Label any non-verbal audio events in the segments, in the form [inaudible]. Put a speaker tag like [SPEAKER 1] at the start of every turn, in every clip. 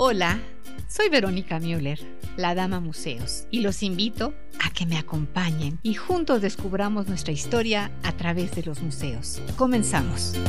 [SPEAKER 1] Hola, soy Verónica Müller, la Dama Museos, y los invito a que me acompañen y juntos descubramos nuestra historia a través de los museos. Comenzamos.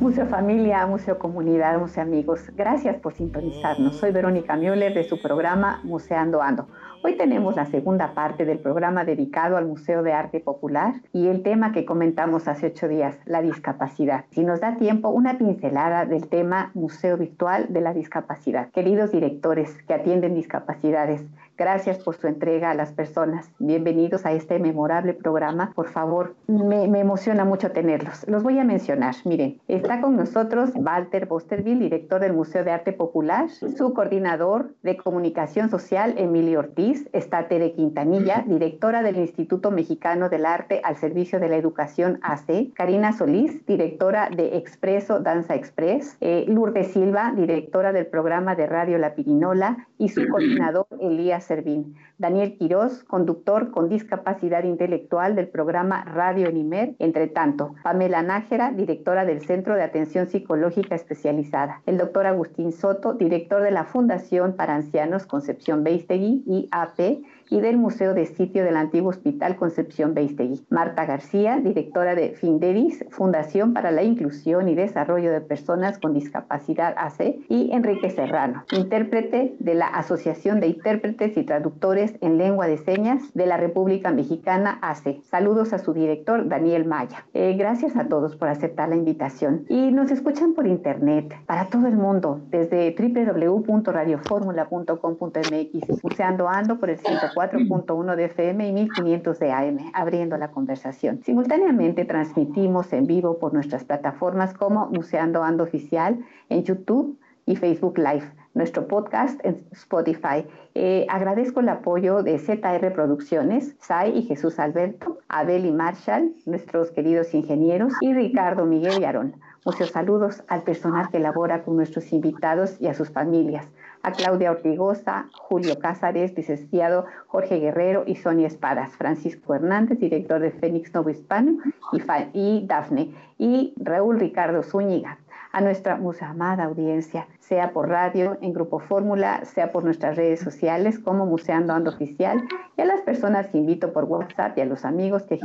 [SPEAKER 2] Museo Familia, Museo Comunidad, Museo Amigos, gracias por sintonizarnos. Soy Verónica Müller de su programa Museando Ando. Hoy tenemos la segunda parte del programa dedicado al Museo de Arte Popular y el tema que comentamos hace ocho días, la discapacidad. Si nos da tiempo, una pincelada del tema Museo Virtual de la Discapacidad. Queridos directores que atienden discapacidades, Gracias por su entrega a las personas. Bienvenidos a este memorable programa. Por favor, me, emociona mucho tenerlos. Los voy a mencionar. Miren, está con nosotros Walter Bosterville, director del Museo de Arte Popular, su coordinador de comunicación social, Emilio Ortiz, está Tere Quintanilla, directora del Instituto Mexicano del Arte al Servicio de la Educación AC, Karina Solís, directora de Expreso Danza Express, eh, Lourdes Silva, directora del programa de Radio La Pirinola y su coordinador Elías Servín. Daniel Quirós, conductor con discapacidad intelectual del programa Radio Enimer. Entre tanto, Pamela Nájera, directora del Centro de Atención Psicológica Especializada. El doctor Agustín Soto, director de la Fundación para Ancianos Concepción Beistegui, IAP, y del Museo de Sitio del Antiguo Hospital Concepción Beistegui. Marta García, directora de Findevis, Fundación para la Inclusión y Desarrollo de Personas con Discapacidad AC, y Enrique Serrano, intérprete de la Asociación de Intérpretes y Traductores en Lengua de Señas de la República Mexicana AC. Saludos a su director, Daniel Maya. Eh, gracias a todos por aceptar la invitación. Y nos escuchan por internet, para todo el mundo, desde www.radioformula.com.mx, pulseando ando por el 104 4.1 de FM y 1500 de AM, abriendo la conversación. Simultáneamente transmitimos en vivo por nuestras plataformas como Museando Ando Oficial en YouTube y Facebook Live, nuestro podcast en Spotify. Eh, agradezco el apoyo de ZR Producciones, Sai y Jesús Alberto, Abel y Marshall, nuestros queridos ingenieros, y Ricardo Miguel y Aarón. Muchos saludos al personal que labora con nuestros invitados y a sus familias a Claudia Ortigosa, Julio Cázares, licenciado Jorge Guerrero y Sonia Espadas, Francisco Hernández, director de Fénix Novo Hispano, y, y Dafne, y Raúl Ricardo Zúñiga. A nuestra amada audiencia, sea por radio, en Grupo Fórmula, sea por nuestras redes sociales como Museando Ando Oficial, y a las personas que invito por WhatsApp y a los amigos que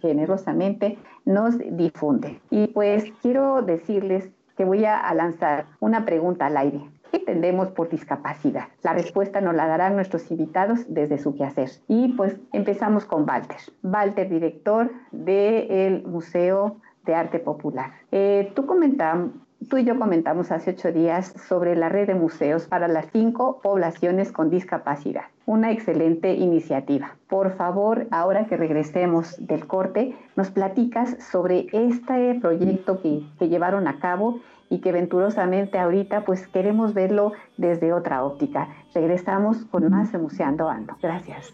[SPEAKER 2] generosamente nos difunden. Y pues quiero decirles que voy a lanzar una pregunta al aire. ¿Qué entendemos por discapacidad? La respuesta nos la darán nuestros invitados desde su quehacer. Y pues empezamos con Walter. Walter, director del Museo de Arte Popular. Eh, tú, tú y yo comentamos hace ocho días sobre la red de museos para las cinco poblaciones con discapacidad. Una excelente iniciativa. Por favor, ahora que regresemos del corte, nos platicas sobre este proyecto que, que llevaron a cabo y que venturosamente ahorita pues queremos verlo desde otra óptica. Regresamos con más Museando Ando. Gracias.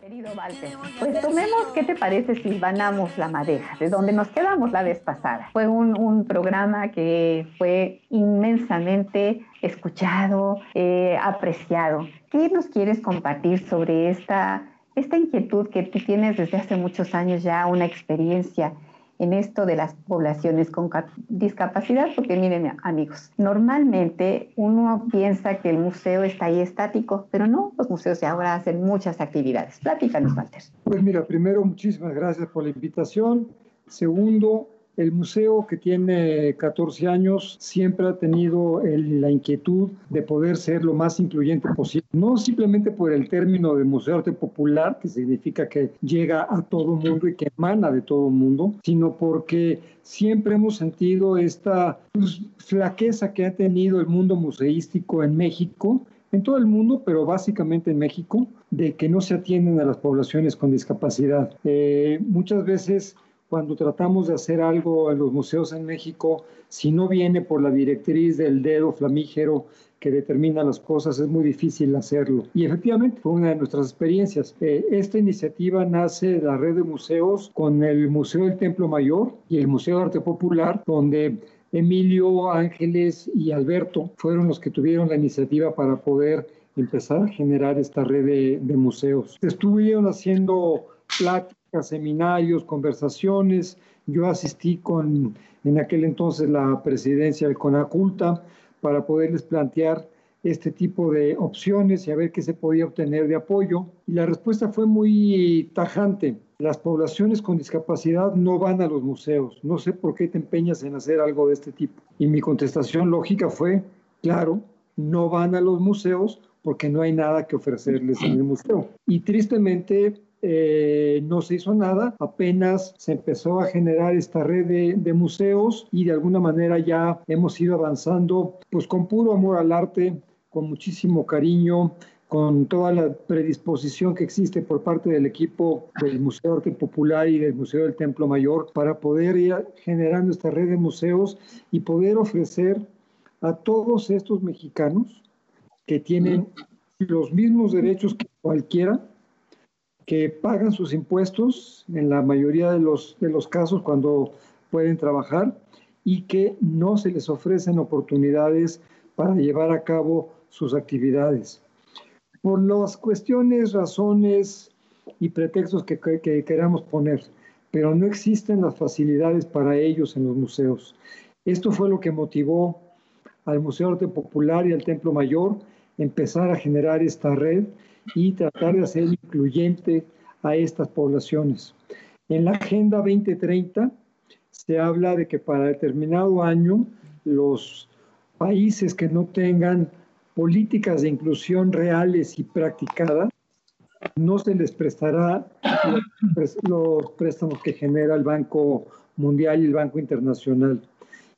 [SPEAKER 2] Querido Walter, pues tomemos, ¿qué te parece si vanamos la madeja, de donde nos quedamos la vez pasada? Fue un, un programa que fue inmensamente escuchado, eh, apreciado. ¿Qué nos quieres compartir sobre esta, esta inquietud que tú tienes desde hace muchos años ya, una experiencia en esto de las poblaciones con discapacidad, porque miren amigos, normalmente uno piensa que el museo está ahí estático, pero no, los museos ahora hacen muchas actividades. Platícanos, Walter.
[SPEAKER 3] Pues mira, primero, muchísimas gracias por la invitación. Segundo, el museo que tiene 14 años siempre ha tenido la inquietud de poder ser lo más incluyente posible, no simplemente por el término de Museo Arte Popular, que significa que llega a todo mundo y que emana de todo mundo, sino porque siempre hemos sentido esta pues, flaqueza que ha tenido el mundo museístico en México en todo el mundo, pero básicamente en México, de que no se atienden a las poblaciones con discapacidad. Eh, muchas veces cuando tratamos de hacer algo en los museos en México, si no viene por la directriz del dedo flamígero que determina las cosas, es muy difícil hacerlo. Y efectivamente fue una de nuestras experiencias. Eh, esta iniciativa nace de la red de museos con el Museo del Templo Mayor y el Museo de Arte Popular, donde Emilio, Ángeles y Alberto fueron los que tuvieron la iniciativa para poder empezar a generar esta red de, de museos. Estuvieron haciendo pláticas seminarios, conversaciones, Yo asistí con en aquel entonces la presidencia del CONACULTA para poderles plantear este tipo de opciones y a ver qué se podía obtener de apoyo. Y la respuesta fue muy tajante. Las poblaciones con discapacidad no van a los museos. No sé por qué te empeñas en hacer algo de este tipo. Y mi contestación lógica fue, claro, no van a los museos porque no hay nada que ofrecerles en el museo. Y tristemente eh, no se hizo nada, apenas se empezó a generar esta red de, de, museos y de alguna manera ya hemos ido avanzando pues con puro amor al arte, con muchísimo cariño, con toda la predisposición que existe por parte del equipo del Museo Arte Popular y del Museo del Templo Mayor para poder ir generando esta red de museos y poder ofrecer a todos estos mexicanos que tienen los mismos derechos que cualquiera, que pagan sus impuestos en la mayoría de los, de los casos cuando pueden trabajar y que no se les ofrecen oportunidades para llevar a cabo sus actividades. Por las cuestiones, razones y pretextos que, que, queramos poner, pero no existen las facilidades para ellos en los museos. Esto fue lo que motivó al Museo Arte Popular y al Templo Mayor empezar a generar esta red y tratar de hacer incluyente a estas poblaciones. En la Agenda 2030 se habla de que para determinado año los países que no tengan políticas de inclusión reales y practicadas, no se les prestará los préstamos que genera el Banco Mundial y el Banco Internacional.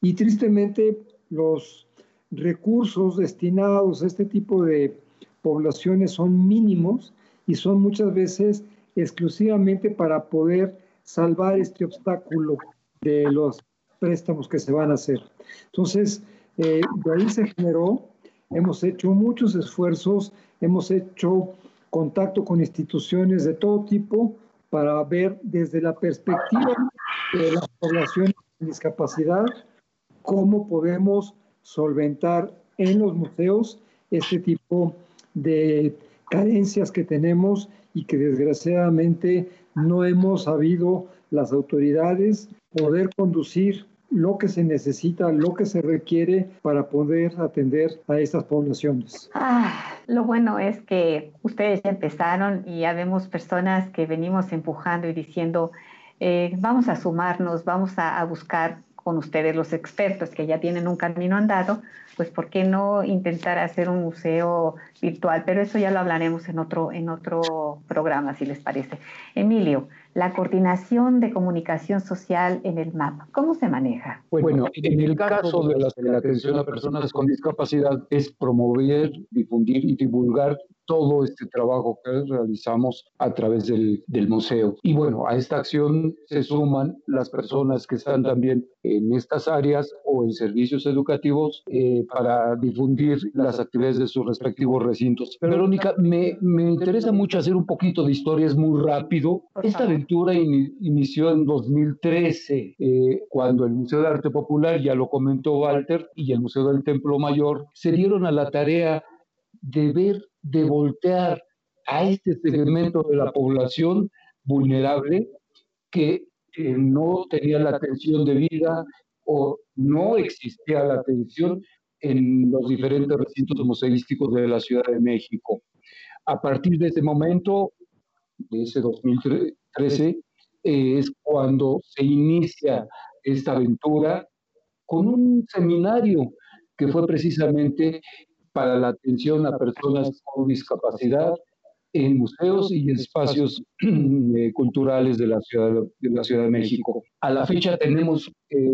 [SPEAKER 3] Y tristemente los recursos destinados a este tipo de poblaciones son mínimos y son muchas veces exclusivamente para poder salvar este obstáculo de los préstamos que se van a hacer. Entonces, eh, de ahí se generó Hemos hecho muchos esfuerzos, hemos hecho contacto con instituciones de todo tipo para ver desde la perspectiva de las poblaciones con discapacidad cómo podemos solventar en los museos este tipo de carencias que tenemos y que desgraciadamente no hemos sabido las autoridades poder conducir lo que se necesita, lo que se requiere para poder atender a estas poblaciones.
[SPEAKER 2] Ah, lo bueno es que ustedes ya empezaron y ya vemos personas que venimos empujando y diciendo, eh, vamos a sumarnos, vamos a, a buscar con ustedes los expertos que ya tienen un camino andado, pues ¿por qué no intentar hacer un museo virtual? Pero eso ya lo hablaremos en otro, en otro programa, si les parece. Emilio, la coordinación de comunicación social en el MAP, ¿cómo se maneja?
[SPEAKER 4] Bueno, en el caso de la, de la atención a personas con discapacidad es promover, difundir y divulgar todo este trabajo que realizamos a través del, del, museo. Y bueno, a esta acción se suman las personas que están también en estas áreas o en servicios educativos eh, para difundir las actividades de sus respectivos recintos. Verónica, me, me, interesa mucho hacer un poquito de historias muy rápido. Esta aventura in, inició en 2013, eh, cuando el Museo de Arte Popular, ya lo comentó Walter, y el Museo del Templo Mayor se dieron a la tarea de ver de voltear a este segmento de la población vulnerable que eh, no tenía la atención debida o no existía la atención en los diferentes recintos museísticos de la Ciudad de México. A partir de ese momento, de ese 2013, eh, es cuando se inicia esta aventura con un seminario que fue precisamente para la atención a personas con discapacidad en museos y espacios [clears throat] eh, culturales de la, ciudad, de la Ciudad de México. A la fecha tenemos eh,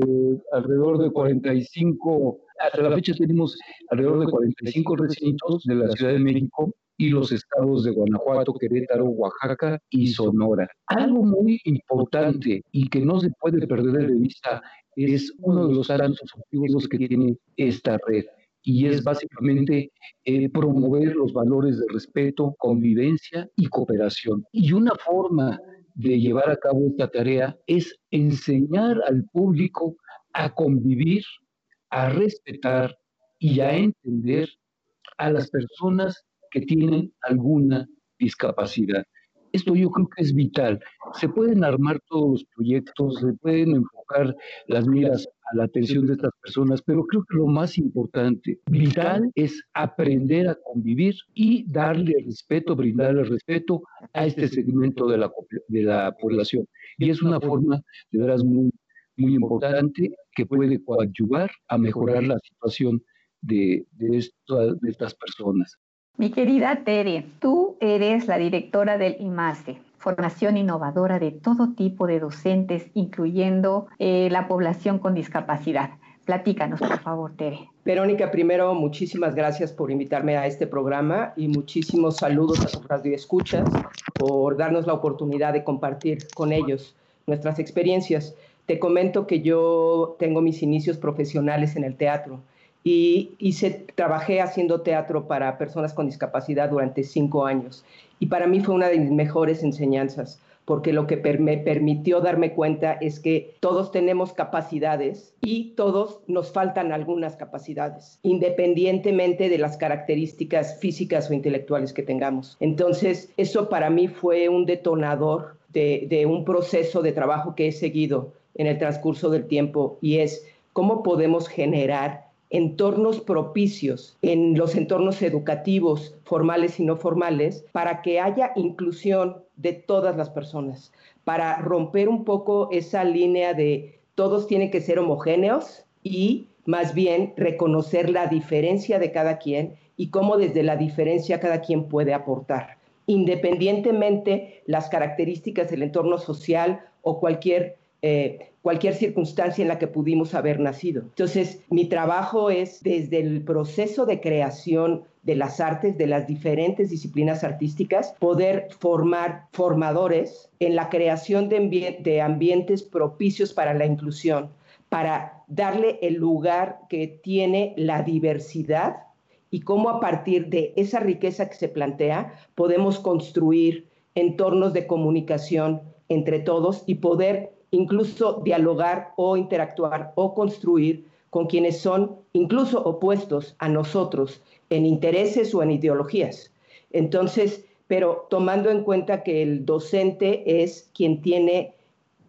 [SPEAKER 4] alrededor de 45, a la fecha tenemos alrededor de 45 recintos de la Ciudad de México y los estados de Guanajuato, Querétaro, Oaxaca y Sonora. Algo muy importante y que no se puede perder de vista es uno de los tantos objetivos que tiene esta red y es básicamente eh, promover los valores de respeto, convivencia y cooperación. Y una forma de llevar a cabo esta tarea es enseñar al público a convivir, a respetar y a entender a las personas que tienen alguna discapacidad. Esto yo creo que es vital. Se pueden armar todos los proyectos, se pueden enfocar las miras a la atención de estas personas, pero creo que lo más importante, vital, es aprender a convivir y darle respeto, brindarle respeto a este segmento de la, de la población. Y es una forma, de veras, muy, muy importante que puede coadyuvar a mejorar la situación de, de, estas personas.
[SPEAKER 2] Mi querida Tere, tú eres la directora del IMASE, formación innovadora de todo tipo de docentes, incluyendo eh, la población con discapacidad. Platícanos, por favor, Tere.
[SPEAKER 5] Verónica, primero, muchísimas gracias por invitarme a este programa y muchísimos saludos a sus radioescuchas por darnos la oportunidad de compartir con ellos nuestras experiencias. Te comento que yo tengo mis inicios profesionales en el teatro y hice, trabajé haciendo teatro para personas con discapacidad durante cinco años. Y para mí fue una de mis mejores enseñanzas, porque lo que me permitió darme cuenta es que todos tenemos capacidades y todos nos faltan algunas capacidades, independientemente de las características físicas o intelectuales que tengamos. Entonces, eso para mí fue un detonador de, de un proceso de trabajo que he seguido en el transcurso del tiempo y es cómo podemos generar entornos propicios en los entornos educativos formales y no formales para que haya inclusión de todas las personas, para romper un poco esa línea de todos tienen que ser homogéneos y más bien reconocer la diferencia de cada quien y cómo desde la diferencia cada quien puede aportar, independientemente las características del entorno social o cualquier eh, cualquier circunstancia en la que pudimos haber nacido. Entonces, mi trabajo es desde el proceso de creación de las artes, de las diferentes disciplinas artísticas, poder formar formadores en la creación de, de ambientes propicios para la inclusión, para darle el lugar que tiene la diversidad y cómo a partir de esa riqueza que se plantea podemos construir entornos de comunicación entre todos y poder incluso dialogar o interactuar o construir con quienes son incluso opuestos a nosotros en intereses o en ideologías. Entonces, pero tomando en cuenta que el docente es quien tiene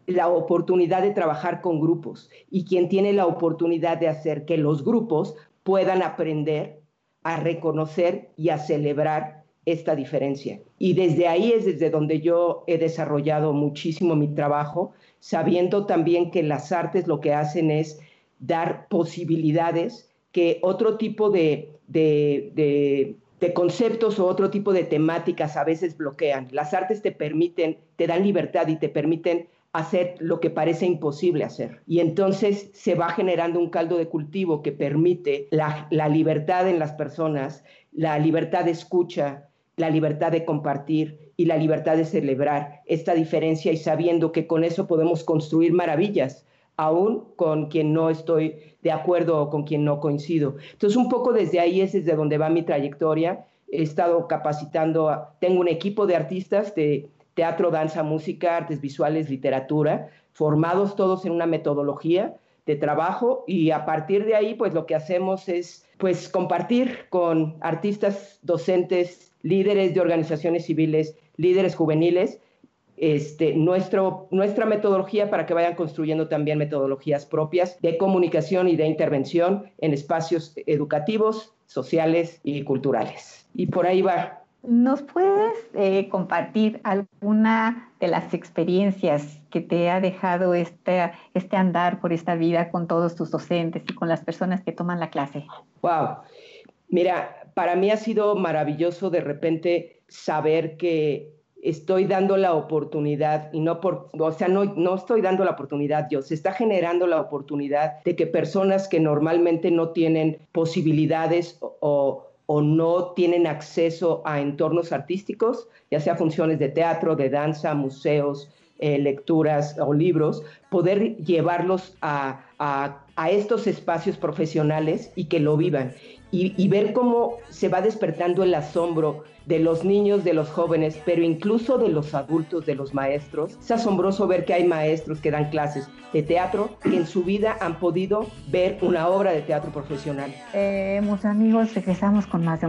[SPEAKER 5] la oportunidad de trabajar con grupos y quien tiene la oportunidad de hacer que los grupos puedan aprender a reconocer y a celebrar esta diferencia. Y desde ahí es desde donde yo he desarrollado muchísimo mi trabajo sabiendo también que las artes lo que hacen es dar posibilidades que otro tipo de, de, conceptos o otro tipo de temáticas a veces bloquean. Las artes te permiten, te dan libertad y te permiten hacer lo que parece imposible hacer. Y entonces se va generando un caldo de cultivo que permite la, la libertad en las personas, la libertad de escucha, la libertad de compartir y la libertad de celebrar esta diferencia y sabiendo que con eso podemos construir maravillas, aún con quien no estoy de acuerdo o con quien no coincido. Entonces, un poco desde ahí es desde donde va mi trayectoria. He estado capacitando, tengo un equipo de artistas de teatro, danza, música, artes visuales, literatura, formados todos en una metodología de trabajo y a partir de ahí, pues lo que hacemos es pues compartir con artistas, docentes, líderes de organizaciones civiles, líderes juveniles, este, nuestro, nuestra metodología para que vayan construyendo también metodologías propias de comunicación y de intervención en espacios educativos, sociales y culturales. Y por ahí va.
[SPEAKER 2] ¿Nos puedes eh, compartir alguna de las experiencias que te ha dejado este, este andar por esta vida con todos tus docentes y con las personas que toman la clase?
[SPEAKER 5] Wow. Mira, para mí ha sido maravilloso de repente saber que estoy dando la oportunidad y no por, o sea, no, no estoy dando la oportunidad yo, se está generando la oportunidad de que personas que normalmente no tienen posibilidades o, o no tienen acceso a entornos artísticos, ya sea funciones de teatro, de danza, museos, eh, lecturas o libros, poder llevarlos a, a, a, estos espacios profesionales y que lo vivan y, ver cómo se va despertando el asombro de los niños, de los jóvenes, pero incluso de los adultos, de los maestros. Es asombroso ver que hay maestros que dan clases de teatro que en su vida han podido ver una obra de teatro profesional.
[SPEAKER 2] Eh, amigos, regresamos con más de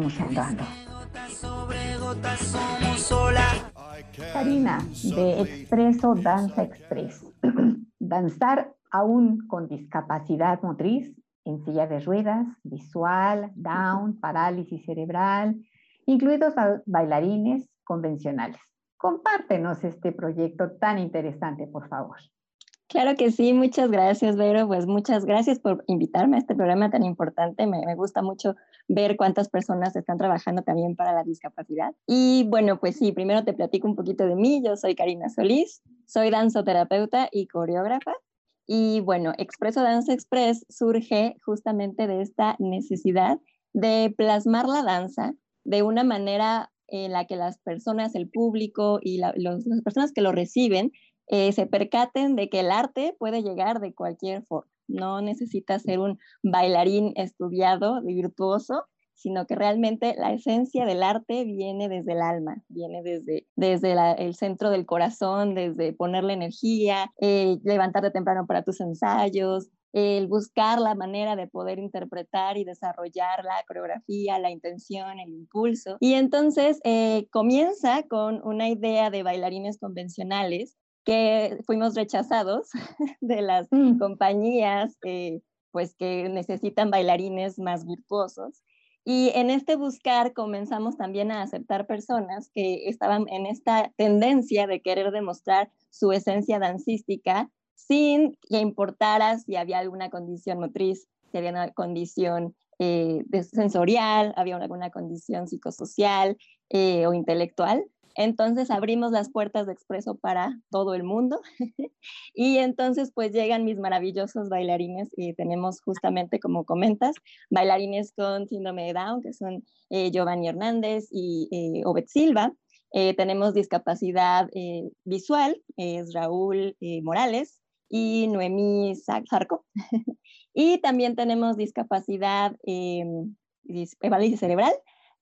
[SPEAKER 2] Karina, de Expreso Danza Express. [clears throat] Danzar aún con discapacidad motriz, en silla de ruedas, visual, down, parálisis cerebral, incluidos bailarines convencionales. Compártenos este proyecto tan interesante, por favor.
[SPEAKER 6] Claro que sí, muchas gracias, Vero. Pues muchas gracias por invitarme a este programa tan importante. Me, me, gusta mucho ver cuántas personas están trabajando también para la discapacidad. Y bueno, pues sí, primero te platico un poquito de mí. Yo soy Karina Solís, soy danzoterapeuta y coreógrafa. Y bueno, Expreso Danza Express surge justamente de esta necesidad de plasmar la danza de una manera en la que las personas, el público y las personas que lo reciben eh, se percaten de que el arte puede llegar de cualquier forma. No necesita ser un bailarín estudiado, virtuoso, sino que realmente la esencia del arte viene desde el alma, viene desde, desde el centro del corazón, desde ponerle energía, eh, levantarte temprano para tus ensayos, el buscar la manera de poder interpretar y desarrollar la coreografía, la intención, el impulso. Y entonces eh, comienza con una idea de bailarines convencionales que fuimos rechazados [laughs] de las mm. compañías eh, pues que necesitan bailarines más virtuosos. Y en este buscar comenzamos también a aceptar personas que estaban en esta tendencia de querer demostrar su esencia dancística sin que importara si había alguna condición motriz, si había una condición eh, sensorial, había alguna condición psicosocial eh, o intelectual. Entonces abrimos las puertas de Expreso para todo el mundo [laughs] y entonces pues llegan mis maravillosos bailarines y tenemos justamente como comentas, bailarines con síndrome de Down, que son eh, Giovanni Hernández y eh, Obed Silva. Eh, tenemos discapacidad visual, es Raúl Morales y Noemí Zarco. [laughs] y también tenemos discapacidad cerebral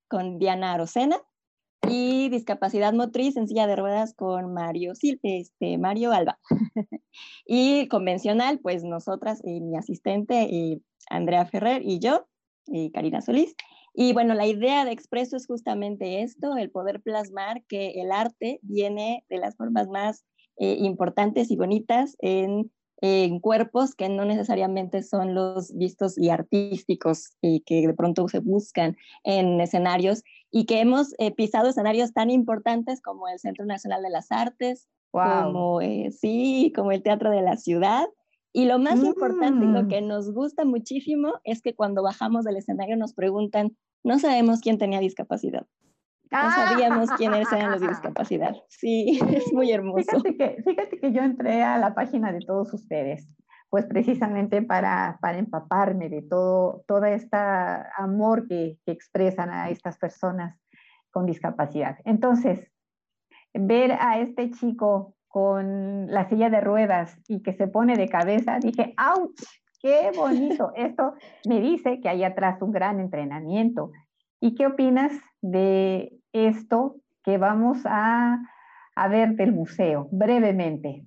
[SPEAKER 6] con Diana Arocena y discapacidad motriz en silla de ruedas con Mario, este, Mario Alba. [laughs] y convencional, pues nosotras, y mi asistente, y Andrea Ferrer y yo, y Karina Solís. Y bueno, la idea de Expreso es justamente esto, el poder plasmar que el arte viene de las formas más eh, importantes y bonitas en en cuerpos que no necesariamente son los vistos y artísticos y que de pronto se buscan en escenarios y que hemos eh, pisado escenarios tan importantes como el Centro Nacional de las Artes, como eh, sí, como el Teatro de la Ciudad. Y lo más importante y lo mm. que nos gusta muchísimo es que cuando bajamos del escenario nos preguntan, no sabemos quién tenía discapacidad. No ah. sabíamos quiénes eran los de discapacidad. Sí, [laughs] es muy hermoso.
[SPEAKER 2] Fíjate que, fíjate que yo entré a la página de todos ustedes, pues precisamente para, para empaparme de todo, toda esta amor que, que expresan a estas personas con discapacidad. Entonces, ver a este chico con la silla de ruedas y que se pone de cabeza, dije, ¡auch! ¡Qué bonito! Esto me dice que hay atrás un gran entrenamiento. ¿Y qué opinas de esto que vamos a, a ver del museo brevemente.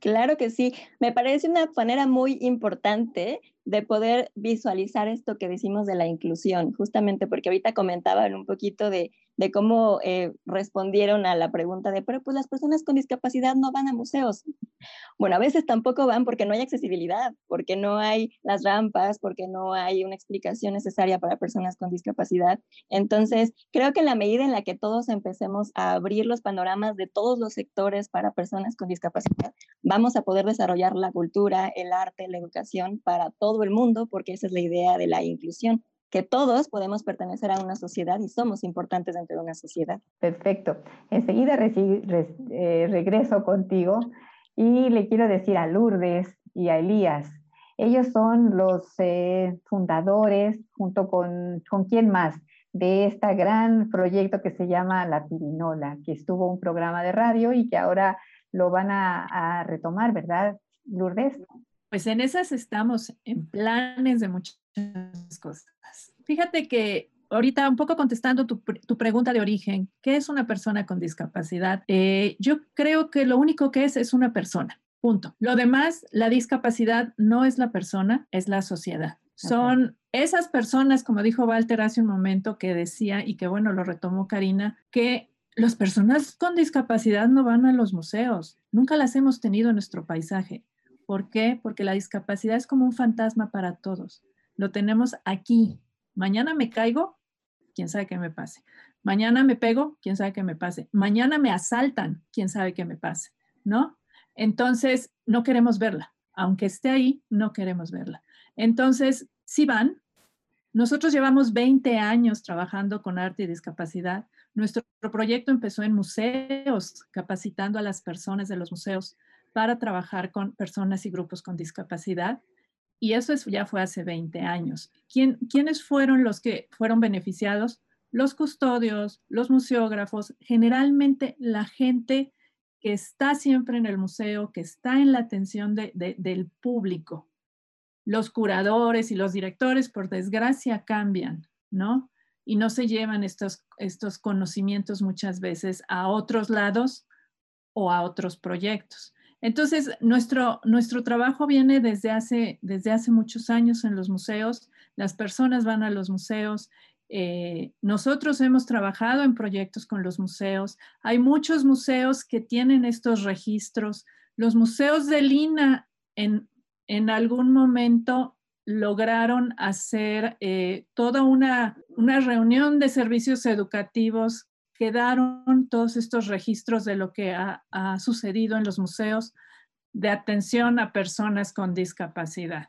[SPEAKER 6] Claro que sí, me parece una manera muy importante de poder visualizar esto que decimos de la inclusión, justamente porque ahorita comentaban un poquito de, de cómo eh, respondieron a la pregunta de, pero pues las personas con discapacidad no van a museos. Bueno, a veces tampoco van porque no hay accesibilidad, porque no hay las rampas, porque no hay una explicación necesaria para personas con discapacidad. Entonces, creo que en la medida en la que todos empecemos a abrir los panoramas de todos los sectores para personas con discapacidad, vamos a poder desarrollar la cultura, el arte, la educación para todos el mundo, porque esa es la idea de la inclusión, que todos podemos pertenecer a una sociedad y somos importantes dentro de una sociedad.
[SPEAKER 2] Perfecto. Enseguida eh, regreso contigo y le quiero decir a Lourdes y a Elías, ellos son los eh, fundadores, junto con, con quién más, de este gran proyecto que se llama La Pirinola, que estuvo un programa de radio y que ahora lo van a, a retomar, ¿verdad, Lourdes?
[SPEAKER 7] Pues en esas estamos, en planes de muchas cosas. Fíjate que ahorita un poco contestando tu, pregunta de origen, ¿qué es una persona con discapacidad? Eh, yo creo que lo único que es es una persona, punto. Lo demás, la discapacidad no es la persona, es la sociedad. Son esas personas, como dijo Walter hace un momento, que decía, y que bueno, lo retomó Karina, que las personas con discapacidad no van a los museos, nunca las hemos tenido en nuestro paisaje. ¿Por qué? Porque la discapacidad es como un fantasma para todos. Lo tenemos aquí. Mañana me caigo, quién sabe qué me pase. Mañana me pego, quién sabe qué me pase. Mañana me asaltan, quién sabe qué me pase, ¿no? Entonces, no queremos verla. Aunque esté ahí, no queremos verla. Entonces, si van, nosotros llevamos 20 años trabajando con arte y discapacidad. Nuestro proyecto empezó en museos, capacitando a las personas de los museos para trabajar con personas y grupos con discapacidad. Y eso ya fue hace 20 años. ¿Quién, ¿Quiénes fueron los que fueron beneficiados? Los custodios, los museógrafos, generalmente la gente que está siempre en el museo, que está en la atención del público, los curadores y los directores, por desgracia, cambian, ¿no? Y no se llevan estos, estos conocimientos muchas veces a otros lados o a otros proyectos. Entonces, nuestro, nuestro trabajo viene desde hace, desde hace muchos años en los museos. Las personas van a los museos. Eh, nosotros hemos trabajado en proyectos con los museos. Hay muchos museos que tienen estos registros. Los museos de Lina en en algún momento lograron hacer eh, toda una, reunión de servicios educativos, quedaron todos estos registros de lo que ha, sucedido en los museos de atención a personas con discapacidad.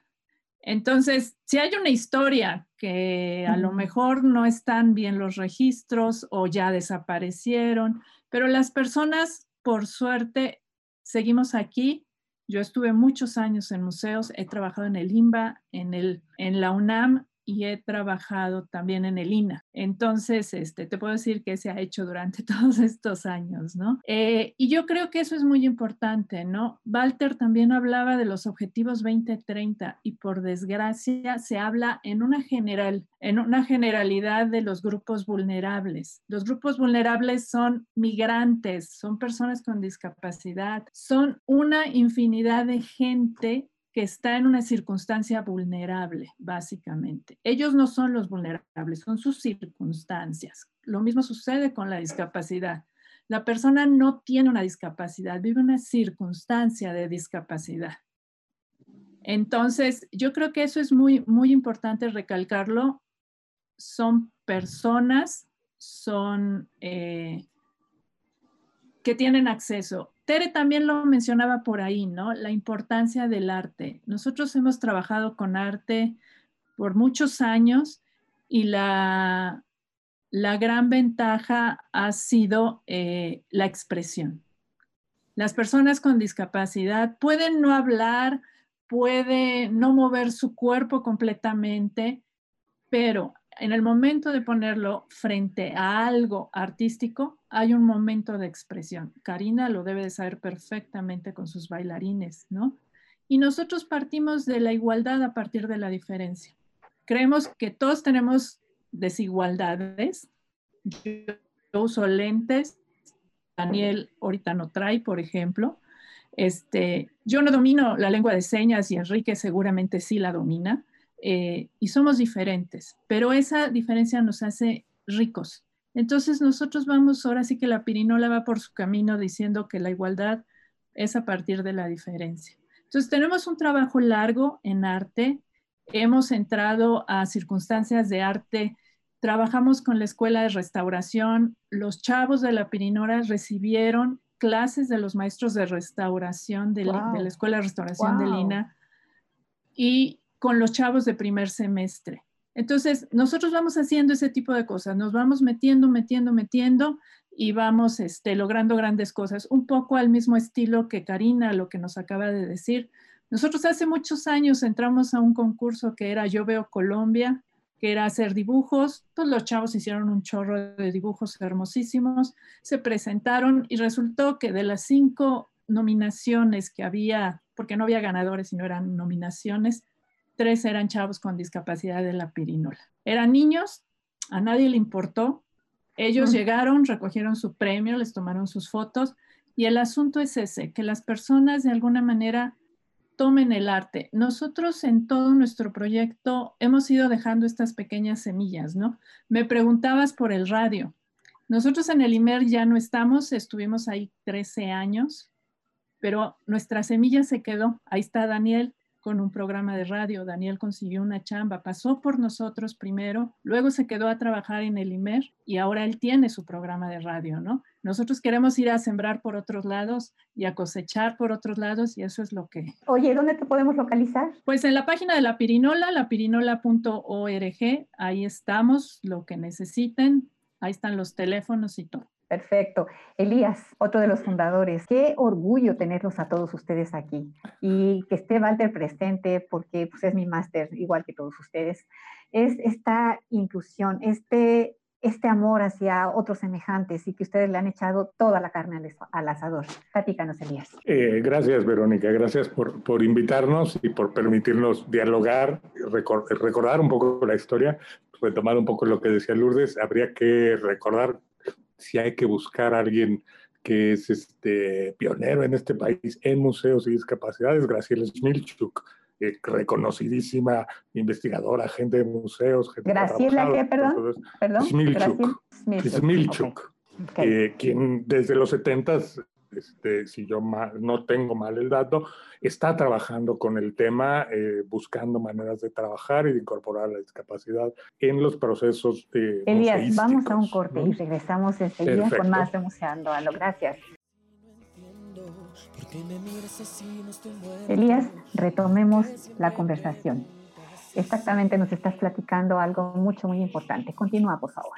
[SPEAKER 7] Entonces, si hay una historia que a lo mejor no están bien los registros o ya desaparecieron, pero las personas, por suerte, seguimos aquí yo estuve muchos años en museos, he trabajado en el IMBA, en, el, en la UNAM y he trabajado también en el INA. Entonces, este, te puedo decir que se ha hecho durante [laughs] todos estos años, ¿no? Eh, y yo creo que eso es muy importante, ¿no? Walter también hablaba de los objetivos 2030 y por desgracia se habla en una general, en una generalidad de los grupos vulnerables. Los grupos vulnerables son migrantes, son personas con discapacidad, son una infinidad de gente está en una circunstancia vulnerable, básicamente. Ellos no son los vulnerables, son sus circunstancias. Lo mismo sucede con la discapacidad. La persona no tiene una discapacidad, vive una circunstancia de discapacidad. Entonces, yo creo que eso es muy, muy importante recalcarlo. Son personas, son eh, que tienen acceso Tere también lo mencionaba por ahí, ¿no? La importancia del arte. Nosotros hemos trabajado con arte por muchos años y la, la gran ventaja ha sido eh, la expresión. Las personas con discapacidad pueden no hablar, pueden no mover su cuerpo completamente, pero en el momento de ponerlo frente a algo artístico, hay un momento de expresión. Karina lo debe de saber perfectamente con sus bailarines, ¿no? Y nosotros partimos de la igualdad a partir de la diferencia. Creemos que todos tenemos desigualdades. Yo uso lentes, Daniel ahorita no trae, por ejemplo. Este, yo no domino la lengua de señas y Enrique seguramente sí la domina. Eh, y somos diferentes, pero esa diferencia nos hace ricos. Entonces nosotros vamos, ahora sí que la pirinola va por su camino diciendo que la igualdad es a partir de la diferencia. Entonces tenemos un trabajo largo en arte, hemos entrado a circunstancias de arte, trabajamos con la escuela de restauración, los chavos de la pirinola recibieron clases de los maestros de restauración de, la escuela de restauración de Lina. Y con los chavos de primer semestre. Entonces, nosotros vamos haciendo ese tipo de cosas, nos vamos metiendo, metiendo, metiendo y vamos este, logrando grandes cosas, un poco al mismo estilo que Karina, lo que nos acaba de decir. Nosotros hace muchos años entramos a un concurso que era Yo Veo Colombia, que era hacer dibujos. Todos los chavos hicieron un chorro de dibujos hermosísimos, se presentaron y resultó que de las cinco nominaciones que había, porque no había ganadores, sino eran nominaciones, tres eran chavos con discapacidad de la pirinola. Eran niños, a nadie le importó. Ellos llegaron, recogieron su premio, les tomaron sus fotos y el asunto es ese, que las personas de alguna manera tomen el arte. Nosotros en todo nuestro proyecto hemos ido dejando estas pequeñas semillas, ¿no? Me preguntabas por el radio. Nosotros en el IMER ya no estamos, estuvimos ahí 13 años, pero nuestra semilla se quedó. Ahí está Daniel con un programa de radio. Daniel consiguió una chamba, pasó por nosotros primero, luego se quedó a trabajar en el IMER y ahora él tiene su programa de radio, ¿no? Nosotros queremos ir a sembrar por otros lados y a cosechar por otros lados y eso es lo que...
[SPEAKER 2] Oye, ¿dónde te podemos localizar?
[SPEAKER 7] Pues en la página de la Pirinola, lapirinola.org, ahí estamos, lo que necesiten, ahí están los teléfonos y todo.
[SPEAKER 2] Perfecto. Elías, otro de los fundadores. Qué orgullo tenerlos a todos ustedes aquí y que esté Walter presente porque pues, es mi máster, igual que todos ustedes. Es esta inclusión, este este amor hacia otros semejantes y que ustedes le han echado toda la carne al, asador. Platícanos, Elías.
[SPEAKER 8] Eh, gracias, Verónica. Gracias por, por, invitarnos y por permitirnos dialogar, recordar un poco la historia, retomar un poco lo que decía Lourdes. Habría que recordar si hay que buscar a alguien que es este, pionero en este país en museos y discapacidades, Graciela Smilchuk eh, reconocidísima investigadora, gente de museos. Gente
[SPEAKER 2] Graciela, ¿qué, perdón?
[SPEAKER 8] ¿Perdón? Smilchuk. Eh, quien desde los 70 este, si yo no tengo mal el dato, está trabajando con el tema, eh, buscando maneras de trabajar y de incorporar la discapacidad en los procesos.
[SPEAKER 2] Eh, Elías, vamos a un corte y regresamos enseguida con más de Museando Gracias. Elías, retomemos la conversación. Exactamente, nos estás platicando algo mucho, muy importante. Continúa, por favor.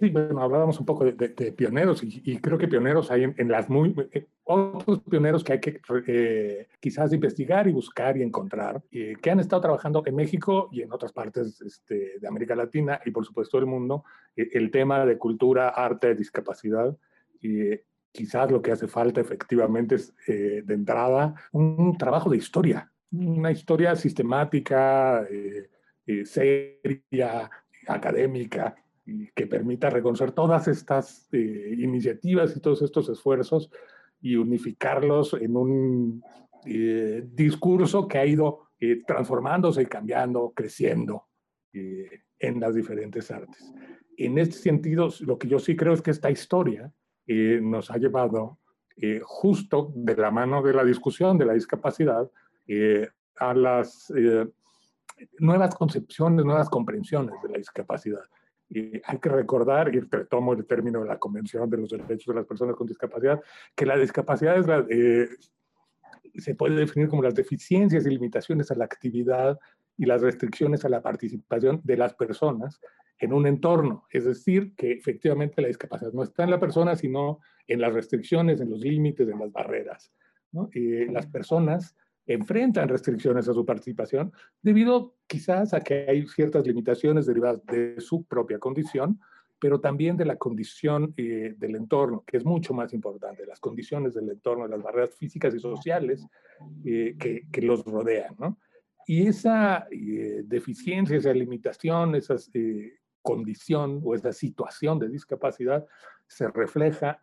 [SPEAKER 8] Sí, bueno, hablábamos un poco de, pioneros y, creo que pioneros hay en, las muy... Eh, otros pioneros que hay que eh, quizás investigar y buscar y encontrar, eh, que han estado trabajando en México y en otras partes este, de América Latina y por supuesto del mundo, el tema de cultura, arte, discapacidad. Y quizás lo que hace falta efectivamente es de entrada un trabajo de historia, una historia sistemática, seria, académica, que permita reconocer todas estas eh, iniciativas y todos estos esfuerzos y unificarlos en un eh, discurso que ha ido eh, transformándose y cambiando, creciendo en las diferentes artes. En este sentido, lo que yo sí creo es que esta historia nos ha llevado justo de la mano de la discusión de la discapacidad a las nuevas concepciones, nuevas comprensiones de la discapacidad. Y hay que recordar, y retomo el término de la Convención de los Derechos de las Personas con Discapacidad, que la discapacidad es la, eh, se puede definir como las deficiencias y limitaciones a la actividad y las restricciones a la participación de las personas en un entorno. Es decir, que efectivamente la discapacidad no está en la persona, sino en las restricciones, en los límites, en las barreras. ¿no? las personas enfrentan restricciones a su participación debido quizás a que hay ciertas limitaciones derivadas de su propia condición, pero también de la condición eh, del entorno, que es mucho más importante, las condiciones del entorno, las barreras físicas y sociales eh, que, que, los rodean. ¿no? Y esa eh, deficiencia, esa limitación, esa condición o esa situación de discapacidad se refleja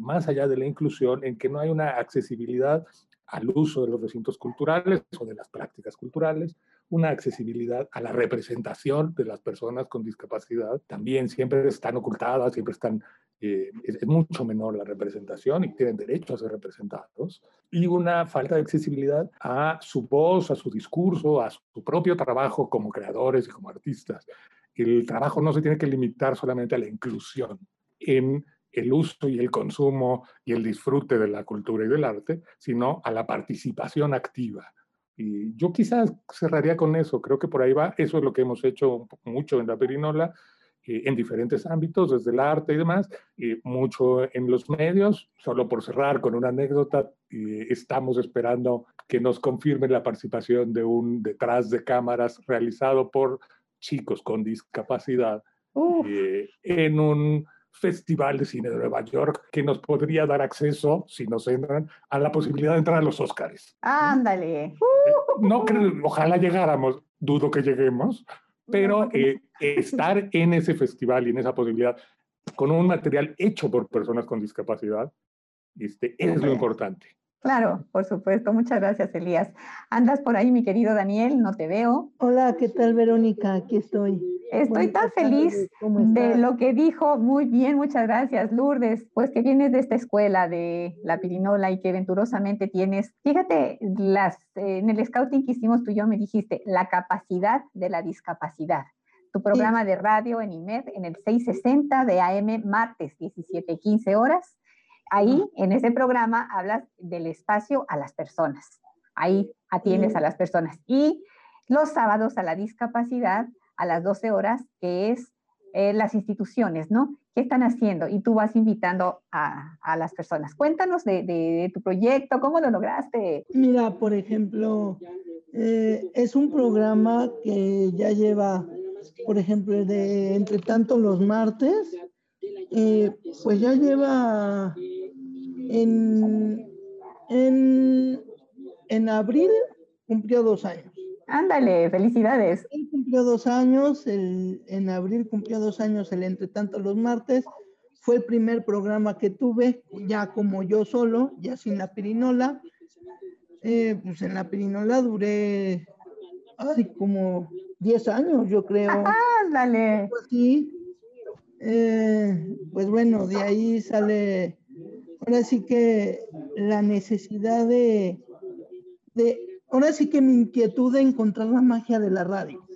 [SPEAKER 8] más allá de la inclusión en que no hay una accesibilidad al uso de los recintos culturales o de las prácticas culturales, una accesibilidad a la representación de las personas con discapacidad. También siempre están ocultadas, siempre están, eh, es, mucho menor la representación y tienen derecho a ser representados. Y una falta de accesibilidad a su voz, a su discurso, a su propio trabajo como creadores y como artistas. El trabajo no se tiene que limitar solamente a la inclusión en el uso y el consumo y el disfrute de la cultura y del arte, sino a la participación activa. Y yo quizás cerraría con eso, creo que por ahí va, eso es lo que hemos hecho mucho en la Perinola, eh, en diferentes ámbitos, desde el arte y demás, y mucho en los medios. Solo por cerrar con una anécdota, eh, estamos esperando que nos confirmen la participación de un detrás de cámaras realizado por chicos con discapacidad eh, en un Festival de Cine de Nueva York que nos podría dar acceso, si nos entran, a la posibilidad de entrar a los Oscars.
[SPEAKER 2] Ándale.
[SPEAKER 8] Eh, no creo, ojalá llegáramos, dudo que lleguemos, pero eh, estar en ese festival y en esa posibilidad con un material hecho por personas con discapacidad este, es lo importante.
[SPEAKER 2] Claro, por supuesto. Muchas gracias, Elías. ¿Andas por ahí, mi querido Daniel? No te veo.
[SPEAKER 9] Hola, ¿qué tal, Verónica? Aquí estoy.
[SPEAKER 2] Estoy tan feliz de lo que dijo. Muy bien, muchas gracias, Lourdes. Pues que vienes de esta escuela de la pirinola y que venturosamente tienes, fíjate, las, en el scouting que hicimos tú y yo me dijiste, la capacidad de la discapacidad. Tu programa de radio en IMED en el 660 de AM, martes 17, 15 horas. Ahí, en ese programa, hablas del espacio a las personas. Ahí atiendes a las personas. Y los sábados a la discapacidad a las 12 horas, que es eh, las instituciones, ¿no? ¿Qué están haciendo? Y tú vas invitando a, a las personas. Cuéntanos de, de, tu proyecto, ¿cómo lo lograste?
[SPEAKER 9] Mira, por ejemplo, eh, es un programa que ya lleva, por ejemplo, de entre tanto los martes, eh, pues ya lleva en, en, en abril cumplió dos años.
[SPEAKER 2] Ándale, felicidades.
[SPEAKER 9] Él cumplió dos años, en abril cumplió dos años el Entre tanto los martes. Fue el primer programa que tuve, ya como yo solo, ya sin la pirinola. Eh, pues en la pirinola duré ay, como 10 años, yo creo. [laughs]
[SPEAKER 2] Ándale.
[SPEAKER 9] Eh, pues bueno, de ahí sale, ahora sí que la necesidad de, de ahora sí que mi inquietud de encontrar la magia de la radio,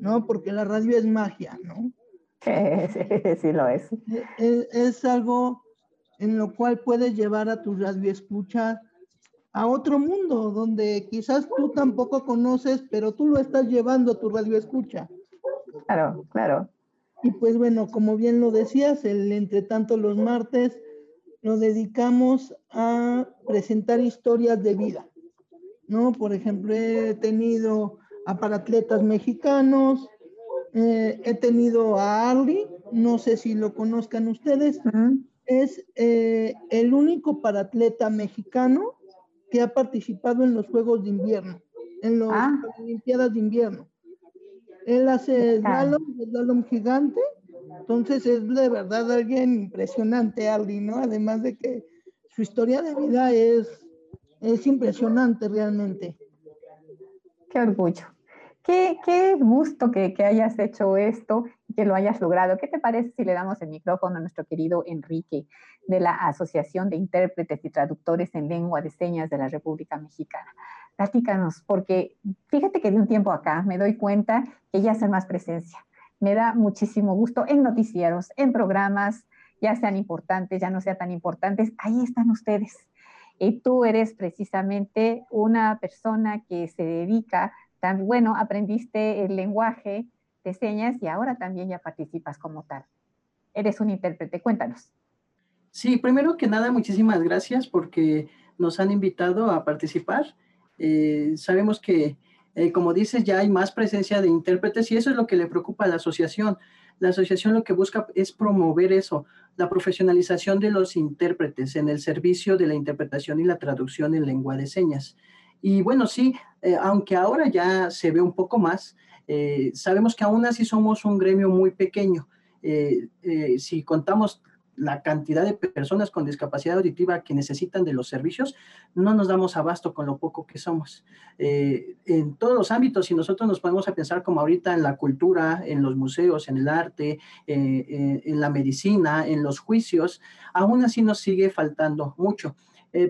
[SPEAKER 9] ¿no? Porque la radio es magia, ¿no?
[SPEAKER 2] Sí, sí, lo es.
[SPEAKER 9] es. Es, algo en lo cual puedes llevar a tu radio escucha a otro mundo, donde quizás tú tampoco conoces, pero tú lo estás llevando a tu radio escucha.
[SPEAKER 2] Claro, claro.
[SPEAKER 9] Y pues bueno, como bien lo decías, el entre tanto los martes lo dedicamos a presentar historias de vida. ¿no? Por ejemplo, he tenido a paratletas mexicanos, eh, he tenido a Arlie, no sé si lo conozcan ustedes, es eh, el único paratleta mexicano que ha participado en los Juegos de Invierno, en las ah. Olimpiadas de Invierno. Él hace el slalom, gigante, entonces es de verdad alguien impresionante, Arlie, ¿no? Además de que su historia de vida es es impresionante realmente.
[SPEAKER 2] Qué orgullo. Qué, qué gusto que, que, hayas hecho esto y que lo hayas logrado. ¿Qué te parece si le damos el micrófono a nuestro querido Enrique de la Asociación de Intérpretes y Traductores en Lengua de Señas de la República Mexicana? Platícanos, porque fíjate que de un tiempo acá me doy cuenta que ya hacen más presencia. Me da muchísimo gusto en noticieros, en programas, ya sean importantes, ya no sean tan importantes. Ahí están ustedes y tú eres precisamente una persona que se dedica, tan bueno, aprendiste el lenguaje de señas y ahora también ya participas como tal. Eres un intérprete, cuéntanos.
[SPEAKER 10] Sí, primero que nada, muchísimas gracias porque nos han invitado a participar. Eh, sabemos que, eh, como dices, ya hay más presencia de intérpretes y eso es lo que le preocupa a la asociación. La asociación lo que busca es promover eso, la profesionalización de los intérpretes en el servicio de la interpretación y la traducción en lengua de señas. Y bueno, sí, eh, aunque ahora ya se ve un poco más, eh, sabemos que aún así somos un gremio muy pequeño. Si contamos la cantidad de personas con discapacidad auditiva que necesitan de los servicios, no nos damos abasto con lo poco que somos. Eh, en todos los ámbitos, si nosotros nos ponemos a pensar como ahorita en la cultura, en los museos, en el arte, eh, eh, en la medicina, en los juicios, aún así nos sigue faltando mucho.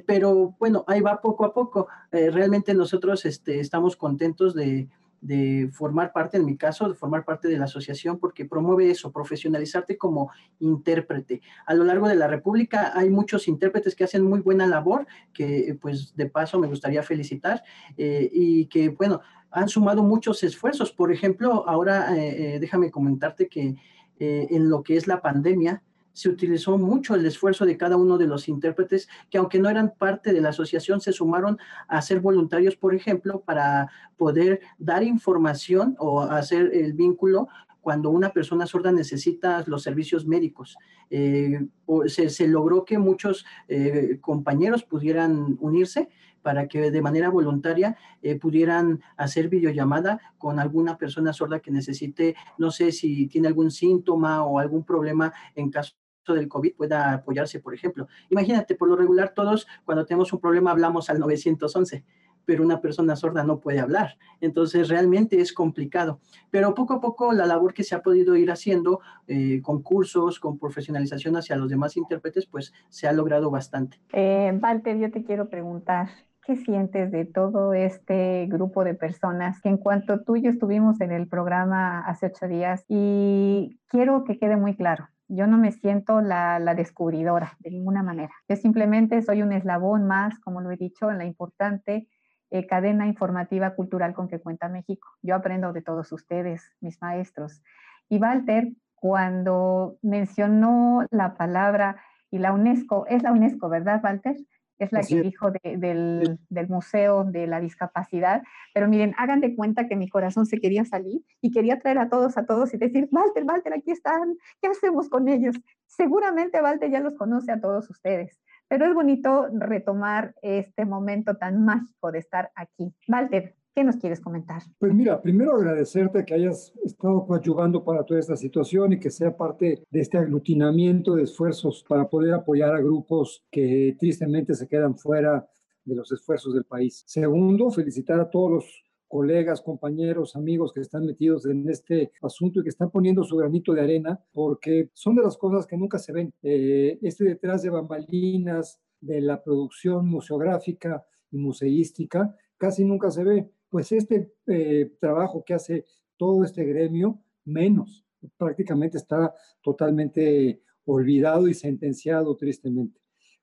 [SPEAKER 10] pero bueno, ahí va poco a poco. realmente nosotros este, estamos contentos de, de formar parte, en mi caso, de formar parte de la asociación, porque promueve eso, profesionalizarte como intérprete. A lo largo de la República hay muchos intérpretes que hacen muy buena labor, que pues de paso me gustaría felicitar, eh, y que bueno, han sumado muchos esfuerzos. Por ejemplo, ahora eh, eh, déjame comentarte que en lo que es la pandemia, se utilizó mucho el esfuerzo de cada uno de los intérpretes que aunque no eran parte de la asociación, se sumaron a ser voluntarios, por ejemplo, para poder dar información o hacer el vínculo cuando una persona sorda necesita los servicios médicos. Eh, se, logró que muchos eh, compañeros pudieran unirse para que de manera voluntaria eh, pudieran hacer videollamada con alguna persona sorda que necesite, no sé si tiene algún síntoma o algún problema en caso del COVID pueda apoyarse, por ejemplo. Imagínate, por lo regular todos cuando tenemos un problema hablamos al 911 pero una persona sorda no puede hablar. Entonces realmente es complicado. Pero poco a poco la labor que se ha podido ir haciendo eh, con cursos, con profesionalización hacia los demás intérpretes, pues se ha logrado bastante.
[SPEAKER 2] Eh, Walter, yo te quiero preguntar, ¿qué sientes de todo este grupo de personas que en cuanto tú y yo estuvimos en el programa hace ocho días y quiero que quede muy claro, yo no me siento la, descubridora de ninguna manera. Yo simplemente soy un eslabón más, como lo he dicho, en la importante eh, cadena informativa cultural con que cuenta México. Yo aprendo de todos ustedes, mis maestros. Y Walter, cuando mencionó la palabra y la UNESCO, es la UNESCO, ¿verdad, Walter? Es la que dijo del, del, Museo de la Discapacidad. Pero miren, hagan de cuenta que mi corazón se quería salir y quería traer a todos, a todos y decir, Walter, Walter, aquí están, ¿qué hacemos con ellos? Seguramente Walter ya los conoce a todos ustedes, pero es bonito retomar este momento tan mágico de estar aquí. Walter, ¿Qué nos quieres comentar?
[SPEAKER 3] Pues mira, primero agradecerte que hayas estado coadyuvando para toda esta situación y que sea parte de este aglutinamiento de esfuerzos para poder apoyar a grupos que tristemente se quedan fuera de los esfuerzos del país. Segundo, felicitar a todos los colegas, compañeros, amigos que están metidos en este asunto y que están poniendo su granito de arena, porque son de las cosas que nunca se ven. Eh, este detrás de bambalinas de la producción museográfica y museística casi nunca se ve pues este eh, trabajo que hace todo este gremio, menos, prácticamente está totalmente olvidado y sentenciado tristemente.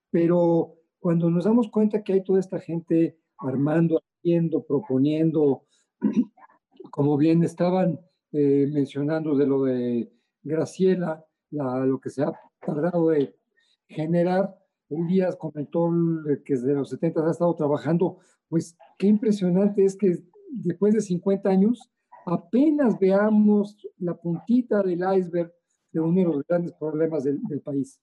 [SPEAKER 3] Pero cuando nos damos cuenta que hay toda esta gente armando, haciendo, proponiendo, [clears throat] como bien estaban eh, mencionando de lo de Graciela, lo que se ha tardado de generar, Elías comentó que desde los 70 ha estado trabajando pues qué impresionante es que después de 50 años apenas veamos la puntita del iceberg de uno de los grandes problemas del, país.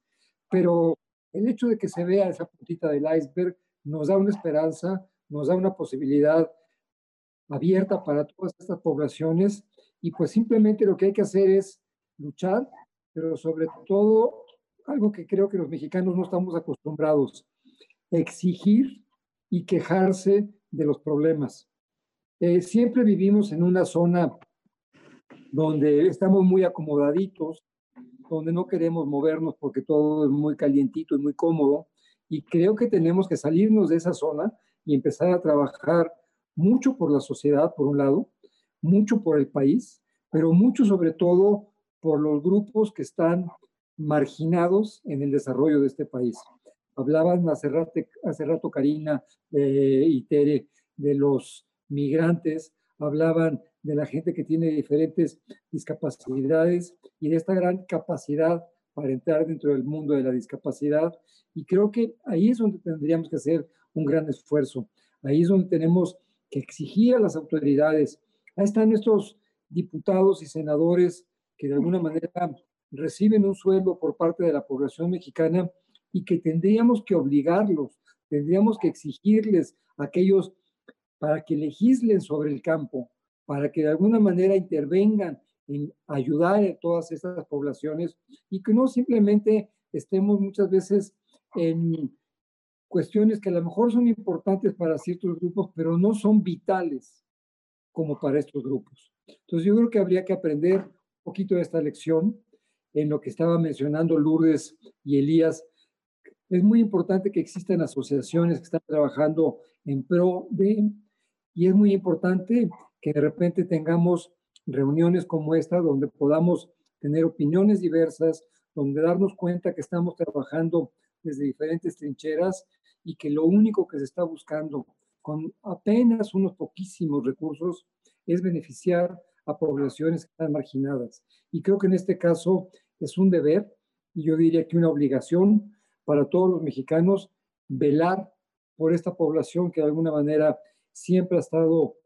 [SPEAKER 3] Pero el hecho de que se vea esa puntita del iceberg nos da una esperanza, nos da una posibilidad abierta para todas estas poblaciones y pues simplemente lo que hay que hacer es luchar, pero sobre todo algo que creo que los mexicanos no estamos acostumbrados, exigir y quejarse de los problemas. Eh, siempre vivimos en una zona donde estamos muy acomodaditos, donde no queremos movernos porque todo es muy calientito y muy cómodo. Y creo que tenemos que salirnos de esa zona y empezar a trabajar mucho por la sociedad, por un lado, mucho por el país, pero mucho sobre todo por los grupos que están marginados en el desarrollo de este país. Hablaban hace rato, hace rato Karina eh, y Tere de los migrantes, hablaban de la gente que tiene diferentes discapacidades y de esta gran capacidad para entrar dentro del mundo de la discapacidad. Y creo que ahí es donde tendríamos que hacer un gran esfuerzo. Ahí es donde tenemos que exigir a las autoridades. Ahí están nuestros diputados y senadores que de alguna manera reciben un sueldo por parte de la población mexicana y que tendríamos que obligarlos, tendríamos que exigirles a aquellos para que legislen sobre el campo, para que de alguna manera intervengan en ayudar a todas estas poblaciones y que no simplemente estemos muchas veces en cuestiones que a lo mejor son importantes para ciertos grupos, pero no son vitales como para estos grupos. Entonces yo creo que habría que aprender un poquito de esta lección en lo que estaba mencionando Lourdes y Elías es muy importante que existan asociaciones que están trabajando en pro de, y es muy importante que de repente tengamos reuniones como esta donde podamos tener opiniones diversas, donde darnos cuenta que estamos trabajando desde diferentes trincheras y que lo único que se está buscando con apenas unos poquísimos recursos es beneficiar a poblaciones que están marginadas. Y creo que en este caso es un deber y yo diría que una obligación para todos los mexicanos velar por esta población que de alguna manera siempre ha estado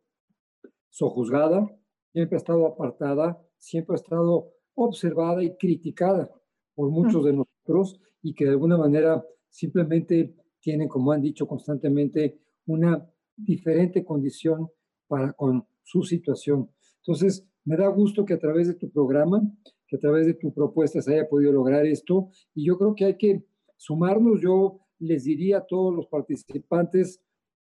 [SPEAKER 3] sojuzgada, siempre ha estado apartada, siempre ha estado observada y criticada por muchos de nosotros y que de alguna manera simplemente tienen, como han dicho constantemente, una diferente condición para con su situación. Entonces, me da gusto que a través de tu programa, que a través de tu propuesta se haya podido lograr esto y yo creo que hay que sumarnos, yo les diría a todos los participantes,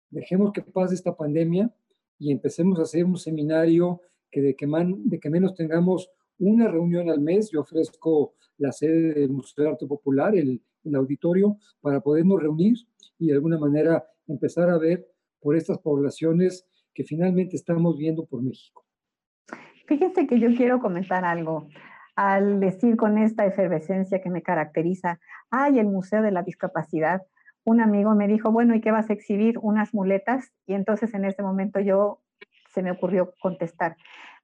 [SPEAKER 3] dejemos que pase esta pandemia y empecemos a hacer un seminario que de que, de que menos tengamos una reunión al mes. Yo ofrezco la sede del Museo de Arte Popular, el, el auditorio, para podernos reunir y de alguna manera empezar a ver por estas poblaciones que finalmente estamos viendo por México.
[SPEAKER 2] Fíjense que yo quiero comentar algo. Al decir con esta efervescencia que me caracteriza, ay, el Museo de la Discapacidad, un amigo me dijo, bueno, ¿y qué vas a exhibir? Unas muletas. Y entonces en ese momento yo se me ocurrió contestar,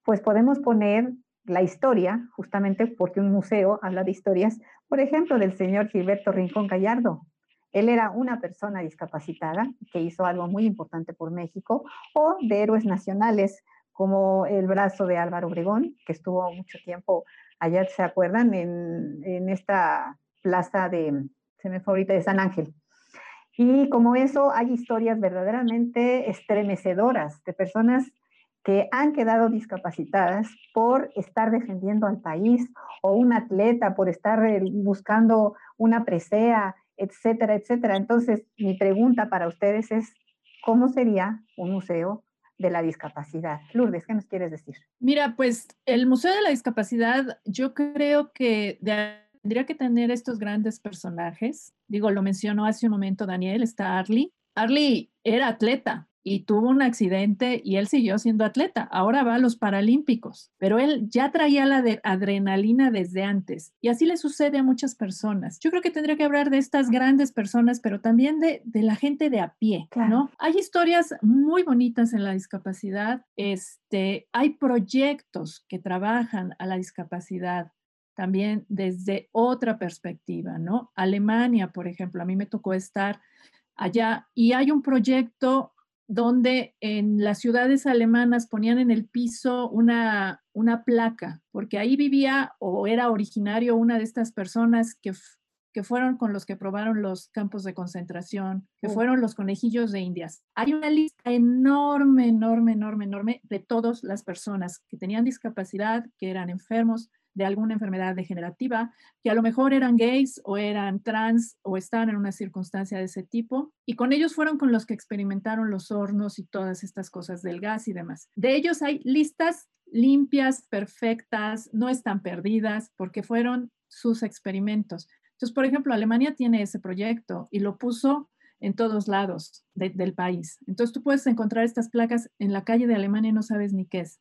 [SPEAKER 2] pues podemos poner la historia, justamente porque un museo habla de historias, por ejemplo, del señor Gilberto Rincón Gallardo. Él era una persona discapacitada que hizo algo muy importante por México, o de héroes nacionales como el brazo de Álvaro Obregón, que estuvo mucho tiempo allá, ¿se acuerdan? En, esta plaza de, se me fue ahorita, de San Ángel. Y como eso, hay historias verdaderamente estremecedoras de personas que han quedado discapacitadas por estar defendiendo al país o un atleta por estar eh, buscando una presea, etcétera, etcétera. Entonces, mi pregunta para ustedes es, ¿cómo sería un museo de la discapacidad? Lourdes, ¿qué nos quieres decir?
[SPEAKER 7] Mira, pues el Museo de la Discapacidad yo creo que tendría que tener estos grandes personajes. Digo, lo mencionó hace un momento Daniel, está Arlie. Arlie era atleta, y tuvo un accidente y él siguió siendo atleta. Ahora va a los Paralímpicos, pero él ya traía la adrenalina desde antes y así le sucede a muchas personas. Yo creo que tendría que hablar de estas grandes personas, pero también de, de la gente de a pie, ¿no? Hay historias muy bonitas en la discapacidad, este, hay proyectos que trabajan a la discapacidad también desde otra perspectiva, ¿no? Alemania, por ejemplo, a mí me tocó estar allá y hay un proyecto donde en las ciudades alemanas ponían en el piso una, una placa, porque ahí vivía o era originario una de estas personas que, que fueron con los que probaron los campos de concentración, que oh. fueron los conejillos de Indias. Hay una lista enorme, enorme, enorme, enorme de todas las personas que tenían discapacidad, que eran enfermos, de alguna enfermedad degenerativa, que a lo mejor eran gays o eran trans o estaban en una circunstancia de ese tipo. Y con ellos fueron con los que experimentaron los hornos y todas estas cosas del gas y demás. De ellos hay listas limpias, perfectas, no están perdidas, porque fueron sus experimentos. Entonces, por ejemplo, Alemania tiene ese proyecto y lo puso en todos lados del país. Entonces, tú puedes encontrar estas placas en la calle de Alemania y no sabes ni qué es.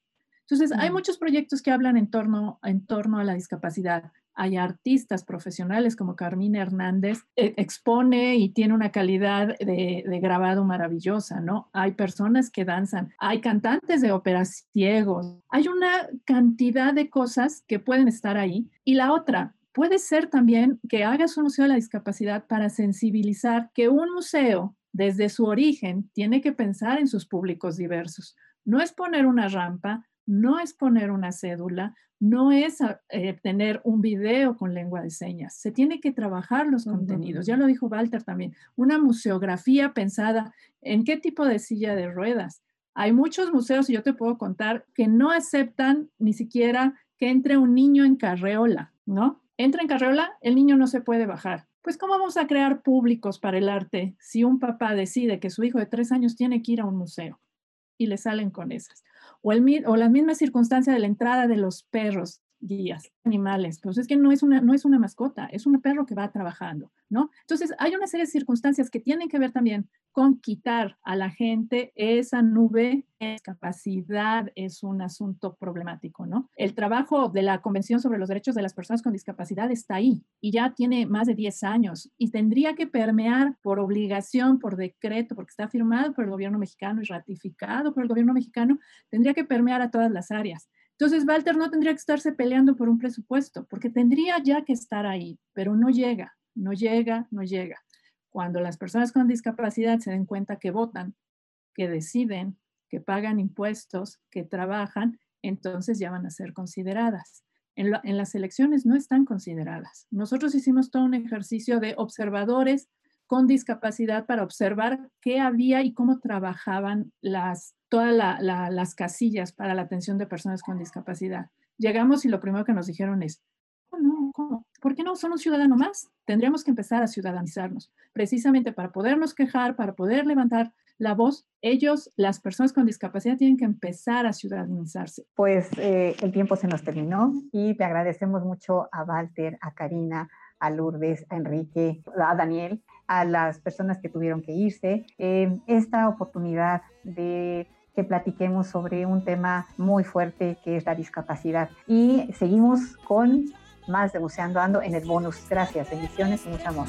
[SPEAKER 7] Entonces, hay muchos proyectos que hablan en torno, en torno a la discapacidad. Hay artistas profesionales como Carmina Hernández, eh, expone y tiene una calidad de, de, grabado maravillosa, ¿no? Hay personas que danzan, hay cantantes de ópera ciegos, hay una cantidad de cosas que pueden estar ahí. Y la otra, puede ser también que hagas un museo de la discapacidad para sensibilizar que un museo desde su origen tiene que pensar en sus públicos diversos. No es poner una rampa, no es poner una cédula, no es ah, eh, tener un video con lengua de señas, se tiene que trabajar los contenidos. Ya lo dijo Walter también, una museografía pensada en qué tipo de silla de ruedas. Hay muchos museos, y yo te puedo contar, que no aceptan ni siquiera que entre un niño en carreola, ¿no? Entra en carreola, el niño no se puede bajar. Pues, ¿cómo vamos a crear públicos para el arte si un papá decide que su hijo de tres años tiene que ir a un museo y le salen con esas? O, el, o las mismas circunstancias de la entrada de los perros guías, animales, pues es que no es, una, no es una mascota, es un perro que va trabajando, ¿no? Entonces, hay una serie de circunstancias que tienen que ver también con quitar a la gente esa nube de discapacidad es un asunto problemático, ¿no? El trabajo de la Convención sobre los Derechos de las Personas con Discapacidad está ahí y ya tiene más de 10 años y tendría que permear por obligación, por decreto, porque está firmado por el gobierno mexicano y ratificado por el gobierno mexicano, tendría que permear a todas las áreas. Entonces, Walter no tendría que estarse peleando por un presupuesto, porque tendría ya que estar ahí, pero no llega, no llega, no llega. Cuando las personas con discapacidad se den cuenta que votan, que deciden, que pagan impuestos, que trabajan, entonces ya van a ser consideradas. En, las elecciones no están consideradas. Nosotros hicimos todo un ejercicio de observadores con discapacidad para observar qué había y cómo trabajaban las, todas las casillas para la atención de personas con discapacidad. Llegamos y lo primero que nos dijeron es, no, ¿cómo? ¿Por qué no son un ciudadano más? Tendríamos que empezar a ciudadanizarnos, precisamente para podernos quejar, para poder levantar la voz, ellos, las personas con discapacidad, tienen que empezar a ciudadanizarse.
[SPEAKER 2] Pues eh, el tiempo se nos terminó y le agradecemos mucho a Walter, a Karina, a Lourdes, a Enrique, a Daniel, a las personas que tuvieron que irse, eh, esta oportunidad de que platiquemos sobre un tema muy fuerte que es la discapacidad. Y seguimos con más de Buceando Ando en el bonus. Gracias, bendiciones y mucho amor.